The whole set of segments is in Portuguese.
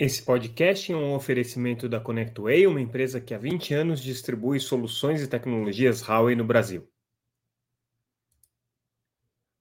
Esse podcast é um oferecimento da ConnectWay, uma empresa que há 20 anos distribui soluções e tecnologias Huawei no Brasil.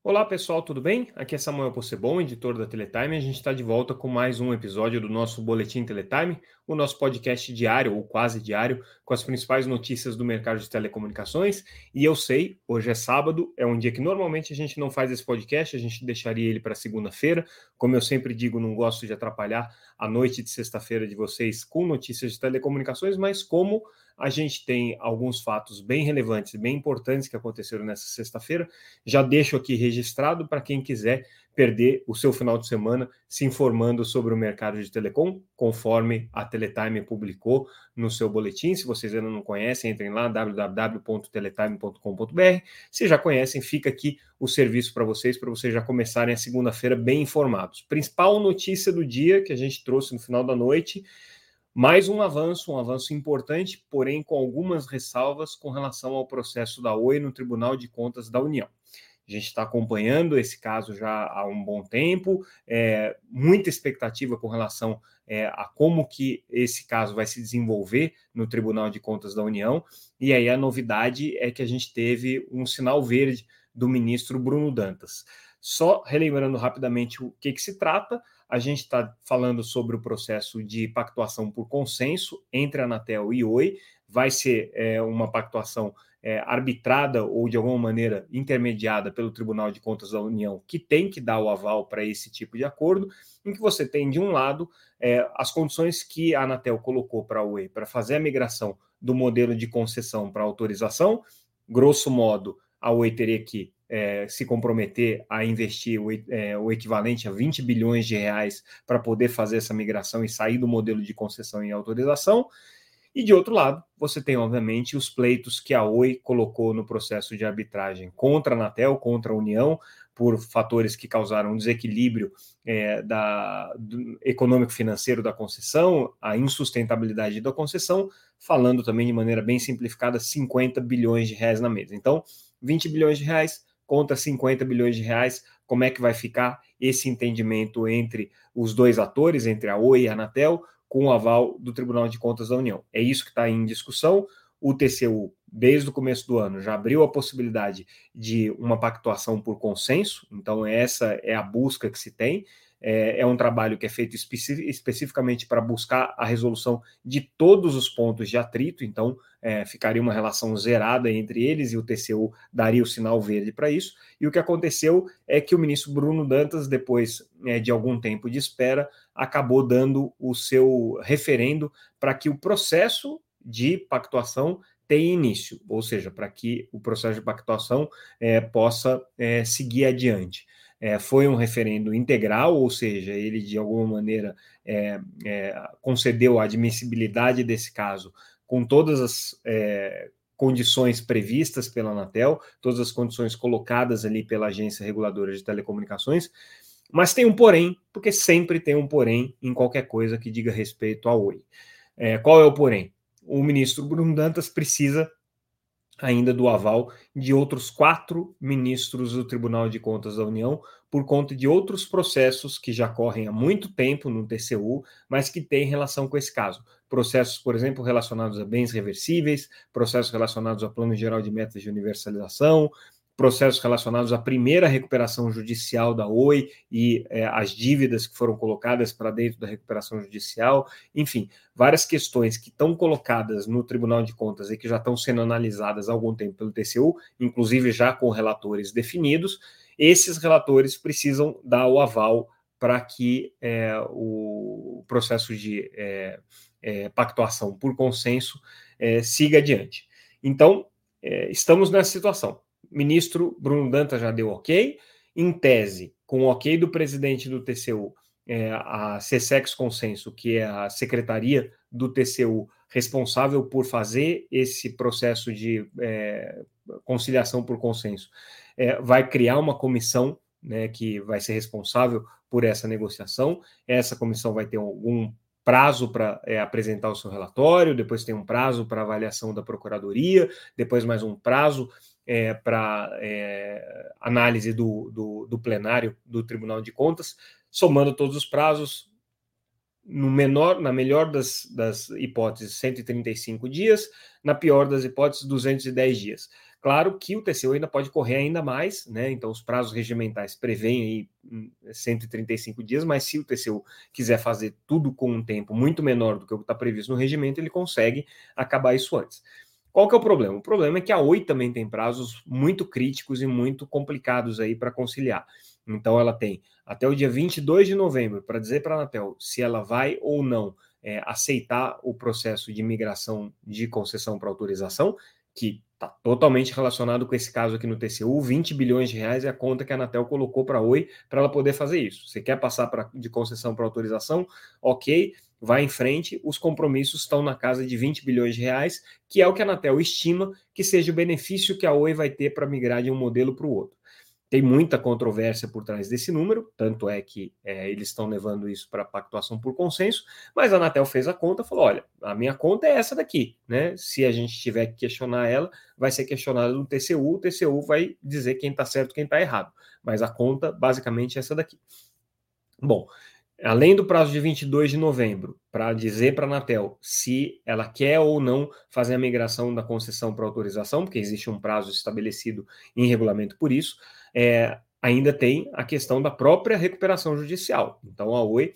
Olá pessoal, tudo bem? Aqui é Samuel Possebon, editor da Teletime. A gente está de volta com mais um episódio do nosso Boletim Teletime, o nosso podcast diário ou quase diário com as principais notícias do mercado de telecomunicações. E eu sei, hoje é sábado, é um dia que normalmente a gente não faz esse podcast, a gente deixaria ele para segunda-feira. Como eu sempre digo, não gosto de atrapalhar a noite de sexta-feira de vocês com notícias de telecomunicações, mas como a gente tem alguns fatos bem relevantes, bem importantes que aconteceram nessa sexta-feira. Já deixo aqui registrado para quem quiser perder o seu final de semana se informando sobre o mercado de telecom, conforme a Teletime publicou no seu boletim. Se vocês ainda não conhecem, entrem lá www.teletime.com.br. Se já conhecem, fica aqui o serviço para vocês, para vocês já começarem a segunda-feira bem informados. Principal notícia do dia que a gente trouxe no final da noite mais um avanço, um avanço importante, porém com algumas ressalvas com relação ao processo da Oi no Tribunal de Contas da União. A gente está acompanhando esse caso já há um bom tempo, é, muita expectativa com relação é, a como que esse caso vai se desenvolver no Tribunal de Contas da União. E aí a novidade é que a gente teve um sinal verde do ministro Bruno Dantas. Só relembrando rapidamente o que, que se trata, a gente está falando sobre o processo de pactuação por consenso entre a Anatel e Oi. Vai ser é, uma pactuação é, arbitrada ou de alguma maneira intermediada pelo Tribunal de Contas da União, que tem que dar o aval para esse tipo de acordo, em que você tem, de um lado, é, as condições que a Anatel colocou para a Oi para fazer a migração do modelo de concessão para autorização. Grosso modo, a Oi teria que é, se comprometer a investir o, é, o, equivalente a 20 bilhões de reais para poder fazer essa migração e sair do modelo de concessão e autorização. E de outro lado, você tem, obviamente, os pleitos que a Oi colocou no processo de arbitragem contra a Anatel, contra a União, por fatores que causaram desequilíbrio é, da, econômico-financeiro da concessão, a insustentabilidade da concessão, falando também de maneira bem simplificada, 50 bilhões de reais na mesa. Então, 20 bilhões de reais contra 50 bilhões de reais, como é que vai ficar esse entendimento entre os dois atores, entre a Oi e a Anatel, com o aval do Tribunal de Contas da União. É isso que está em discussão. O TCU, desde o começo do ano, já abriu a possibilidade de uma pactuação por consenso, então essa é a busca que se tem. É, é, um trabalho que é feito especi especificamente para buscar a resolução de todos os pontos de atrito, então é, ficaria uma relação zerada entre eles e o TCU daria o sinal verde para isso. E o que aconteceu é que o ministro Bruno Dantas, depois é, de algum tempo de espera, acabou dando o seu referendo para que o processo de pactuação tenha início, ou seja, para que o processo de pactuação é, possa é, seguir adiante é, foi um referendo integral, ou seja, ele de alguma maneira é, é, concedeu a admissibilidade desse caso com todas as é, condições previstas pela Anatel, todas as condições colocadas ali pela Agência Reguladora de Telecomunicações, mas tem um porém, porque sempre tem um porém em qualquer coisa que diga respeito ao Oi. É, qual é o porém? O ministro Bruno Dantas precisa ainda do aval de outros quatro ministros do Tribunal de Contas da União, por conta de outros processos que já correm há muito tempo no TCU, mas que têm relação com esse caso. Processos, por exemplo, relacionados a bens reversíveis, processos relacionados ao Plano Geral de Metas de Universalização, processos relacionados à primeira recuperação judicial da Oi e é, as dívidas que foram colocadas para dentro da recuperação judicial, enfim, várias questões que estão colocadas no Tribunal de Contas e que já estão sendo analisadas há algum tempo pelo TCU, inclusive já com relatores definidos. Esses relatores precisam dar o aval para que é, o processo de é, é pactuação por consenso é, siga adiante. Então, é, estamos nessa situação ministro Bruno Dantas já deu ok. Em tese, com o ok do presidente do TCU, é, a CSEX Consenso, que é a secretaria do TCU responsável por fazer esse processo de é, conciliação por consenso, é, vai criar uma comissão né, que vai ser responsável por essa negociação. Essa comissão vai ter algum prazo para é, apresentar o seu relatório, depois tem um prazo para avaliação da procuradoria, depois mais um prazo é, para é, análise do, do, do, plenário do Tribunal de Contas, somando todos os prazos, no menor, na melhor das, das hipóteses, 135 dias, na pior das hipóteses, 210 dias. Claro que o TCU ainda pode correr ainda mais, né? Então, os prazos regimentais prevêem aí 135 hum, dias, mas se o TCU quiser fazer tudo com um tempo muito menor do que o que está previsto no regimento, ele consegue acabar isso antes. Qual que é o problema? O problema é que a Oi também tem prazos muito críticos e muito complicados aí para conciliar. Então, ela tem até o dia 22 de novembro para dizer para a Anatel se ela vai ou não é, aceitar o processo de migração de concessão para autorização, que está totalmente relacionado com esse caso aqui no TCU. 20 bilhões de reais é a conta que a Anatel colocou para a Oi para ela poder fazer isso. Você quer passar pra, de concessão para autorização? Ok, vai em frente. Os compromissos estão na casa de 20 bilhões de reais, que é o que a Anatel estima que seja o benefício que a Oi vai ter para migrar de um modelo para o outro. Tem muita controvérsia por trás desse número, tanto é que é, eles estão levando isso para pactuação por consenso, mas a Anatel fez a conta falou: olha, a minha conta é essa daqui, né? Se a gente tiver que questionar ela, vai ser questionada no TCU, o TCU vai dizer quem está certo quem está errado. Mas a conta, basicamente, é essa daqui. Bom, além do prazo de 22 de novembro, para dizer para a Anatel se ela quer ou não fazer a migração da concessão para autorização, porque existe um prazo estabelecido em regulamento por isso, é, ainda tem a questão da própria recuperação judicial. Então, a Oi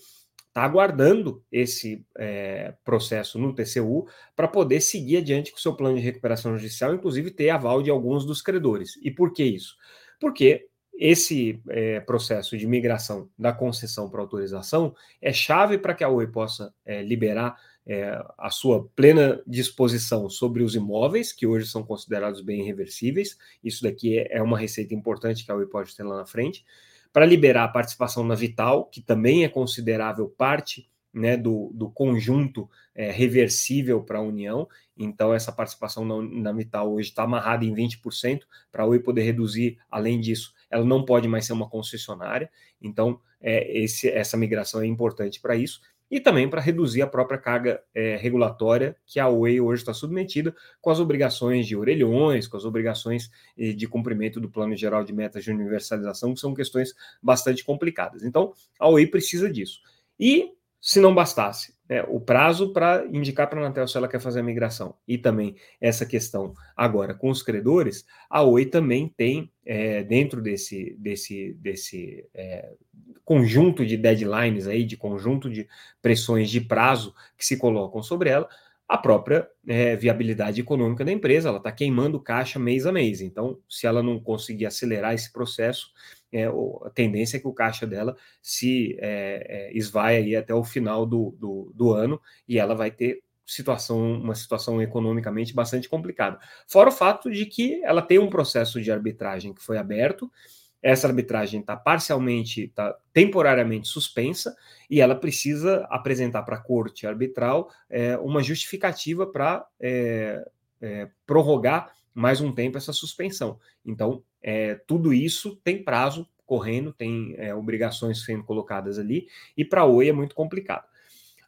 está aguardando esse é, processo no TCU para poder seguir adiante com o seu plano de recuperação judicial, inclusive ter aval de alguns dos credores. E por que isso? Porque esse é, processo de migração da concessão para autorização é chave para que a Oi possa é, liberar é, a sua plena disposição sobre os imóveis, que hoje são considerados bem irreversíveis. Isso daqui é, é uma receita importante que a Oi pode ter lá na frente. Para liberar a participação na Vital, que também é considerável parte né, do, do conjunto é, reversível para a União. Então, essa participação na, na Vital hoje está amarrada em 20%. Para a Oi poder reduzir, além disso, ela não pode mais ser uma concessionária. Então, é, esse, essa migração é importante para isso e também para reduzir a própria carga é, regulatória que a Oi hoje está submetida com as obrigações de orelhões, com as obrigações de cumprimento do Plano Geral de Metas de Universalização, que são questões bastante complicadas. Então, a Oi precisa disso. E, se não bastasse, né, o prazo para indicar para a Anatel se ela quer fazer a migração e também essa questão agora com os credores, a Oi também tem, é, dentro desse, desse, desse é, conjunto de deadlines aí, de conjunto de pressões de prazo que se colocam sobre ela, a própria é, viabilidade econômica da empresa, ela está queimando caixa mês a mês. Então, se ela não conseguir acelerar esse processo, é, a tendência é que o caixa dela se é, é, aí até o final do, do, do ano e ela vai ter situação, uma situação economicamente bastante complicada. Fora o fato de que ela tem um processo de arbitragem que foi aberto essa arbitragem está parcialmente, está temporariamente suspensa e ela precisa apresentar para a corte arbitral é, uma justificativa para é, é, prorrogar mais um tempo essa suspensão. Então, é, tudo isso tem prazo correndo, tem é, obrigações sendo colocadas ali, e para a Oi é muito complicado.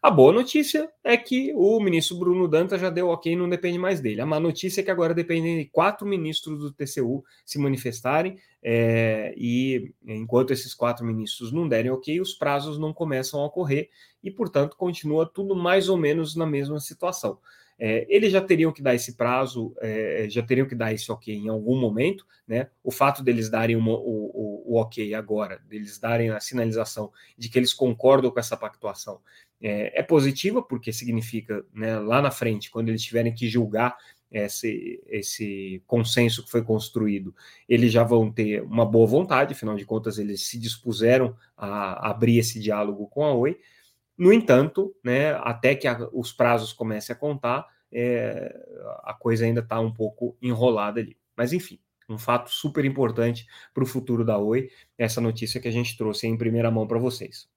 A boa notícia é que o ministro Bruno Dantas já deu ok, não depende mais dele. A má notícia é que agora dependem de quatro ministros do TCU se manifestarem, é, e enquanto esses quatro ministros não derem ok, os prazos não começam a ocorrer, e, portanto, continua tudo mais ou menos na mesma situação. É, eles já teriam que dar esse prazo, é, já teriam que dar esse ok em algum momento, né? O fato deles darem uma, o, o, o, ok agora, deles darem a sinalização de que eles concordam com essa pactuação, é, é positiva, porque significa, né, lá na frente, quando eles tiverem que julgar esse, esse consenso que foi construído, eles já vão ter uma boa vontade, afinal de contas, eles se dispuseram a abrir esse diálogo com a Oi. No entanto, né, até que a, os prazos comecem a contar, é, a coisa ainda está um pouco enrolada ali. Mas enfim, um fato super importante para o futuro da Oi, essa notícia que a gente trouxe em primeira mão para vocês.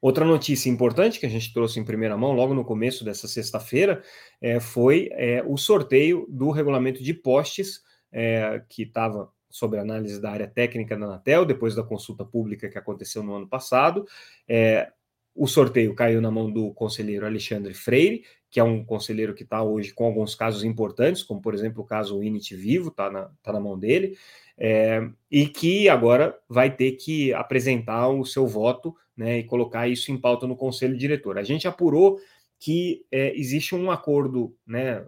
Outra notícia importante que a gente trouxe em primeira mão, logo no começo dessa sexta-feira, é, foi é, o sorteio do regulamento de postes, é, que estava sobre análise da área técnica da Anatel, depois da consulta pública que aconteceu no ano passado. É, o sorteio caiu na mão do conselheiro Alexandre Freire, que é um conselheiro que está hoje com alguns casos importantes, como por exemplo o caso Init Vivo, está na, tá na mão dele, é, e que agora vai ter que apresentar o seu voto né, e colocar isso em pauta no conselho diretor. A gente apurou que é, existe um acordo né,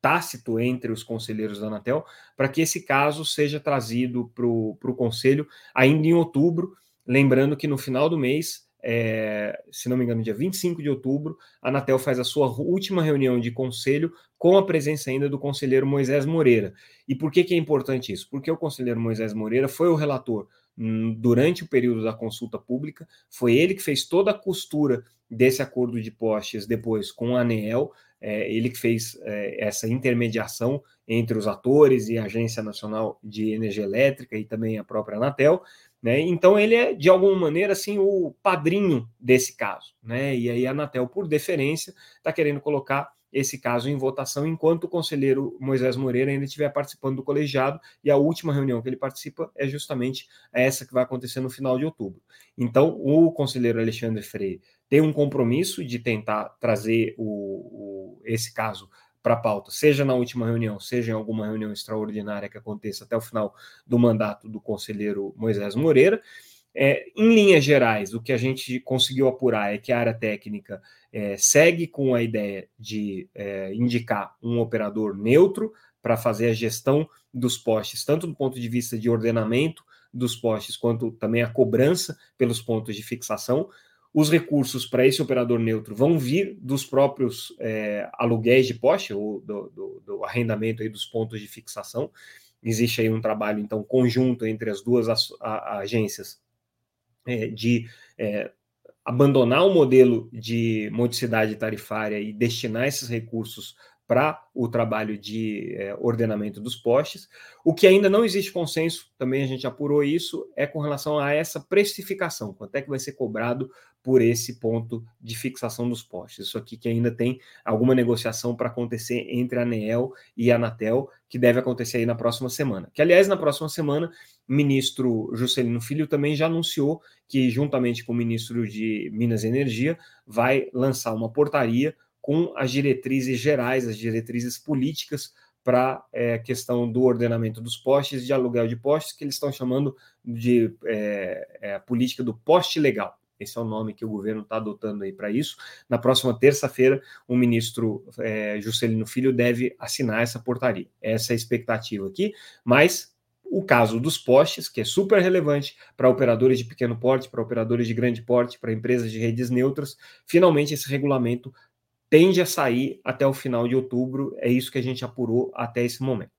tácito entre os conselheiros da Anatel para que esse caso seja trazido para o conselho ainda em outubro. Lembrando que no final do mês, é, se não me engano, dia 25 de outubro, a Anatel faz a sua última reunião de conselho com a presença ainda do conselheiro Moisés Moreira. E por que, que é importante isso? Porque o conselheiro Moisés Moreira foi o relator hum, durante o período da consulta pública, foi ele que fez toda a costura desse acordo de postes depois com a ANEEL, é, ele que fez é, essa intermediação entre os atores e a Agência Nacional de Energia Elétrica e também a própria Anatel, né? Então ele é de alguma maneira assim o padrinho desse caso, né? E aí a Anatel, por deferência, está querendo colocar esse caso em votação enquanto o conselheiro Moisés Moreira ainda estiver participando do colegiado e a última reunião que ele participa é justamente essa que vai acontecer no final de outubro. Então o conselheiro Alexandre Freire tem um compromisso de tentar trazer o, o, esse caso para a pauta, seja na última reunião, seja em alguma reunião extraordinária que aconteça até o final do mandato do conselheiro Moisés Moreira. É, em linhas gerais, o que a gente conseguiu apurar é que a área técnica é, segue com a ideia de é, indicar um operador neutro para fazer a gestão dos postes, tanto do ponto de vista de ordenamento dos postes, quanto também a cobrança pelos pontos de fixação. Os recursos para esse operador neutro vão vir dos próprios é, aluguéis de poste, ou do, do, do, arrendamento aí dos pontos de fixação. Existe aí um trabalho, então, conjunto entre as duas agências é, de é, abandonar o modelo de modicidade tarifária e destinar esses recursos para o trabalho de é, ordenamento dos postes. O que ainda não existe consenso, também a gente apurou isso, é com relação a essa precificação, quanto é que vai ser cobrado por esse ponto de fixação dos postes. Isso aqui que ainda tem alguma negociação para acontecer entre a ANEEL e a Anatel, que deve acontecer aí na próxima semana. Que, aliás, na próxima semana, o ministro Juscelino Filho também já anunciou que, juntamente com o ministro de Minas e Energia, vai lançar uma portaria com as diretrizes gerais, as diretrizes políticas para a é, questão do ordenamento dos postes, de aluguel de postes, que eles estão chamando de é, é, política do poste legal. Esse é o nome que o governo está adotando aí para isso. Na próxima terça-feira, o ministro é, Juscelino Filho deve assinar essa portaria. Essa é a expectativa aqui, mas o caso dos postes, que é super relevante para operadores de pequeno porte, para operadores de grande porte, para empresas de redes neutras, finalmente esse regulamento tende a sair até o final de outubro, é isso que a gente apurou até esse momento.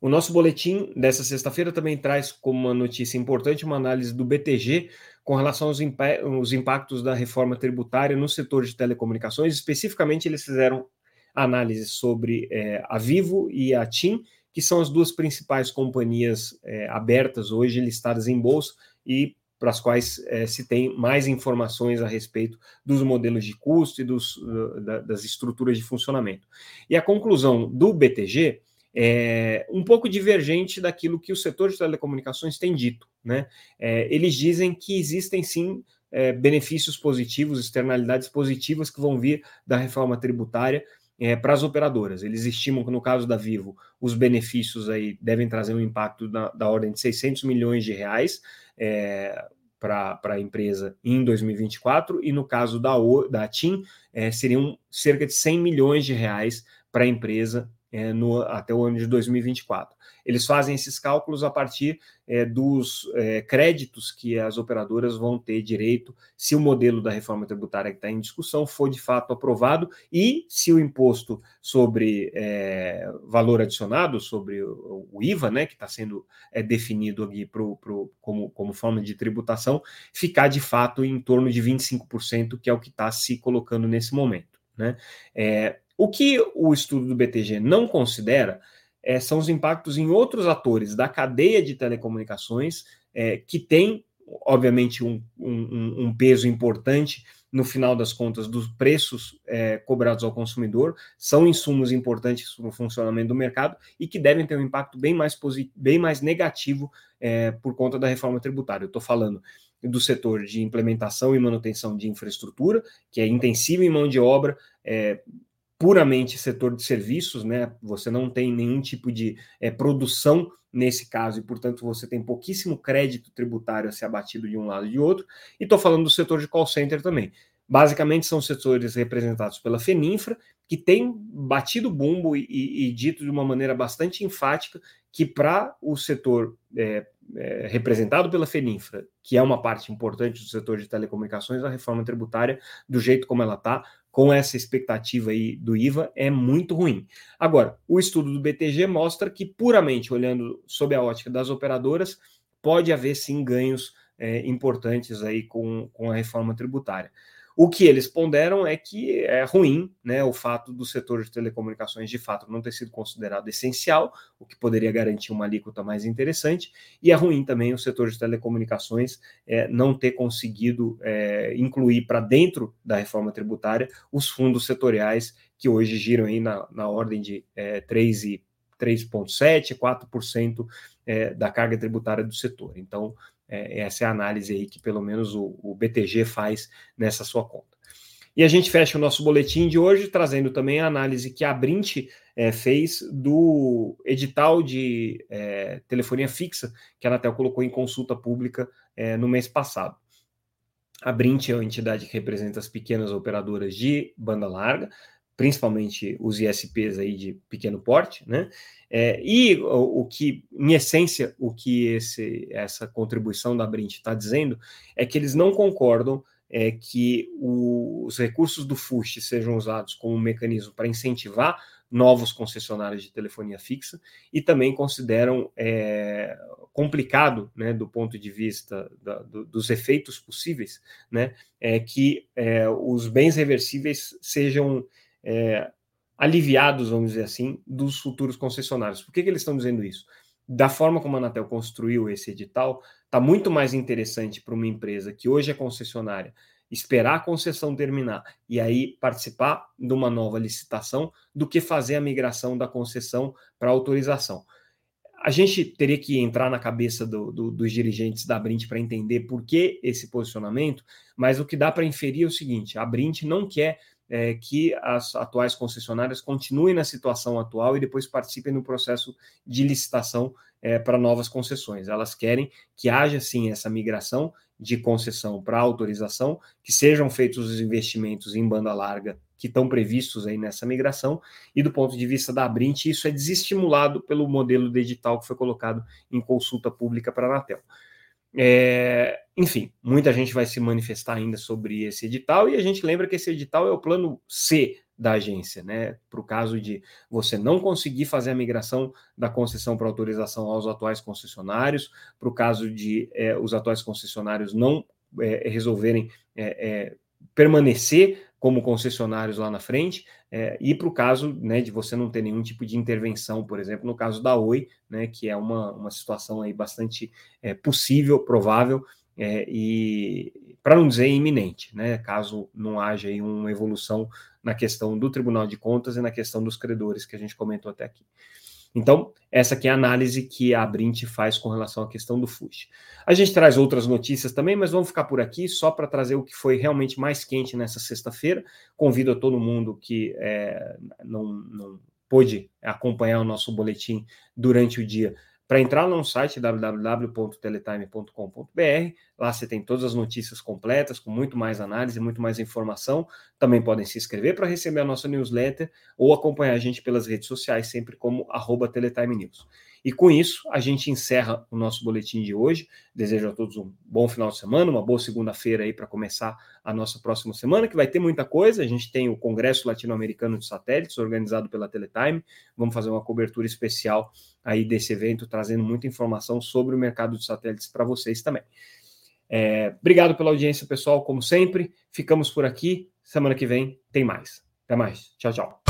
O nosso boletim dessa sexta-feira também traz como uma notícia importante uma análise do BTG com relação aos, impactos da reforma tributária no setor de telecomunicações. Especificamente, eles fizeram análise sobre é, a Vivo e a TIM, que são as duas principais companhias é, abertas hoje, listadas em bolsa, e para as quais é, se tem mais informações a respeito dos modelos de custo e dos, da, das estruturas de funcionamento. E a conclusão do BTG é um pouco divergente daquilo que o setor de telecomunicações tem dito. Né? É, eles dizem que existem sim é, benefícios positivos, externalidades positivas que vão vir da reforma tributária é, para as operadoras. Eles estimam que no caso da Vivo, os benefícios aí devem trazer um impacto da, da ordem de 600 milhões de reais é, para a empresa em 2024, e no caso da, da TIM, é, seriam cerca de 100 milhões de reais para a empresa é, no, até o ano de 2024. Eles fazem esses cálculos a partir é, dos é, créditos que as operadoras vão ter direito se o modelo da reforma tributária que está em discussão for de fato aprovado e se o imposto sobre é, valor adicionado, sobre o, IVA, né, que está sendo é, definido aqui pro, pro, como, como forma de tributação, ficar de fato em torno de 25%, que é o que está se colocando nesse momento. Né? É, o que o estudo do BTG não considera é, são os impactos em outros atores da cadeia de telecomunicações, é, que tem, obviamente, um, um, um, peso importante no final das contas dos preços é, cobrados ao consumidor, são insumos importantes para o funcionamento do mercado e que devem ter um impacto bem mais, bem mais negativo é, por conta da reforma tributária. Eu estou falando do setor de implementação e manutenção de infraestrutura, que é intensivo em mão de obra, é, puramente setor de serviços, né? Você não tem nenhum tipo de é, produção nesse caso, e portanto você tem pouquíssimo crédito tributário a ser abatido de um lado e de outro. E estou falando do setor de call center também. Basicamente são setores representados pela Feninfra, que tem batido bumbo e, e, e dito de uma maneira bastante enfática que para o setor é, é, representado pela Feninfra, que é uma parte importante do setor de telecomunicações, a reforma tributária, do jeito como ela está, com essa expectativa aí do IVA, é muito ruim. Agora, o estudo do BTG mostra que, puramente olhando sob a ótica das operadoras, pode haver sim ganhos é, importantes aí com, com a reforma tributária. O que eles ponderam é que é ruim né, o fato do setor de telecomunicações de fato não ter sido considerado essencial, o que poderia garantir uma alíquota mais interessante, e é ruim também o setor de telecomunicações é, não ter conseguido é, incluir para dentro da reforma tributária os fundos setoriais que hoje giram aí na, na ordem de é, 3,7%, 4% é, da carga tributária do setor. Então, é, essa é a análise aí que pelo menos o, o BTG faz nessa sua conta. E a gente fecha o nosso boletim de hoje trazendo também a análise que a Brint é, fez do edital de é, telefonia fixa que a Anatel colocou em consulta pública é, no mês passado. A Brint é uma entidade que representa as pequenas operadoras de banda larga, principalmente os ISPs aí de pequeno porte, né? É, e o, o, que, em essência, o que esse, essa contribuição da Brint está dizendo é que eles não concordam é, que o, os recursos do FUST sejam usados como um mecanismo para incentivar novos concessionários de telefonia fixa e também consideram é, complicado, né, do ponto de vista da, do, dos efeitos possíveis, né, é que é, os bens reversíveis sejam é, aliviados, vamos dizer assim, dos futuros concessionários. Por que, que eles estão dizendo isso? Da forma como a Anatel construiu esse edital, está muito mais interessante para uma empresa que hoje é concessionária esperar a concessão terminar e aí participar de uma nova licitação do que fazer a migração da concessão para autorização. A gente teria que entrar na cabeça do, do, dos dirigentes da Brint para entender por que esse posicionamento, mas o que dá para inferir é o seguinte: a Brint não quer é, que as atuais concessionárias continuem na situação atual e depois participem no processo de licitação é, para novas concessões. Elas querem que haja sim essa migração de concessão para autorização, que sejam feitos os investimentos em banda larga que estão previstos aí nessa migração, e do ponto de vista da Brint, isso é desestimulado pelo modelo de edital que foi colocado em consulta pública para a Anatel. É, enfim, muita gente vai se manifestar ainda sobre esse edital, e a gente lembra que esse edital é o plano C da agência, né? Para o caso de você não conseguir fazer a migração da concessão para autorização aos atuais concessionários, para o caso de é, os atuais concessionários não é, resolverem é, é permanecer como concessionários lá na frente, é, e para o caso né, de você não ter nenhum tipo de intervenção, por exemplo, no caso da Oi, né, que é uma, uma situação aí bastante é, possível, provável, é, e para não dizer iminente, né, caso não haja aí uma evolução na questão do Tribunal de Contas e na questão dos credores que a gente comentou até aqui. Então, essa aqui é a análise que a Brint faz com relação à questão do FUSH. A gente traz outras notícias também, mas vamos ficar por aqui só para trazer o que foi realmente mais quente nessa sexta-feira. Convido a todo mundo que é, não, não pôde acompanhar o nosso boletim durante o dia para entrar no site www.teletime.com.br. Lá você tem todas as notícias completas, com muito mais análise, muito mais informação. Também podem se inscrever para receber a nossa newsletter ou acompanhar a gente pelas redes sociais, sempre como arroba Teletime News. E com isso, a gente encerra o nosso boletim de hoje. Desejo a todos um bom final de semana, uma boa segunda-feira aí para começar a nossa próxima semana, que vai ter muita coisa. A gente tem o Congresso Latino-Americano de Satélites, organizado pela Teletime. Vamos fazer uma cobertura especial aí desse evento, trazendo muita informação sobre o mercado de satélites para vocês também. É, obrigado pela audiência, pessoal, como sempre. Ficamos por aqui. Semana que vem tem mais. Até mais. Tchau, tchau.